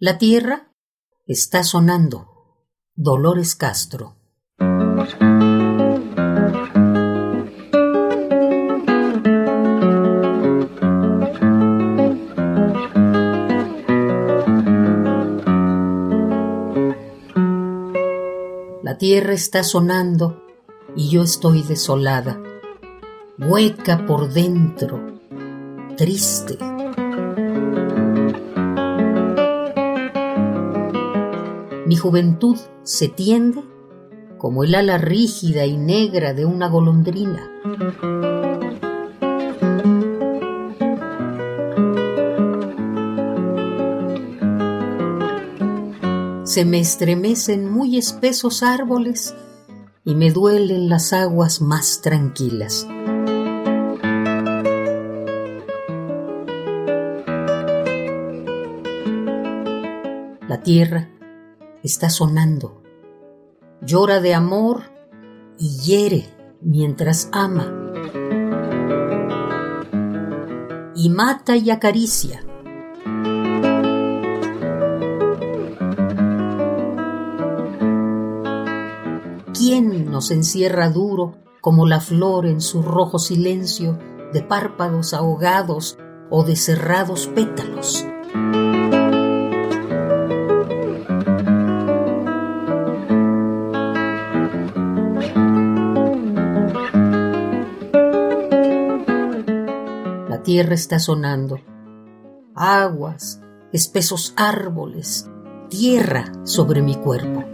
La tierra está sonando. Dolores Castro. La tierra está sonando y yo estoy desolada, hueca por dentro, triste. Mi juventud se tiende como el ala rígida y negra de una golondrina. Se me estremecen muy espesos árboles y me duelen las aguas más tranquilas. La tierra está sonando, llora de amor y hiere mientras ama. Y mata y acaricia. ¿Quién nos encierra duro como la flor en su rojo silencio de párpados ahogados o de cerrados pétalos? Tierra está sonando. Aguas, espesos árboles, tierra sobre mi cuerpo.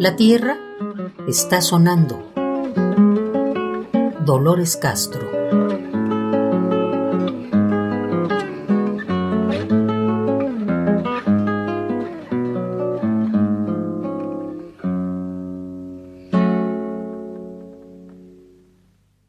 La tierra está sonando. Dolores Castro.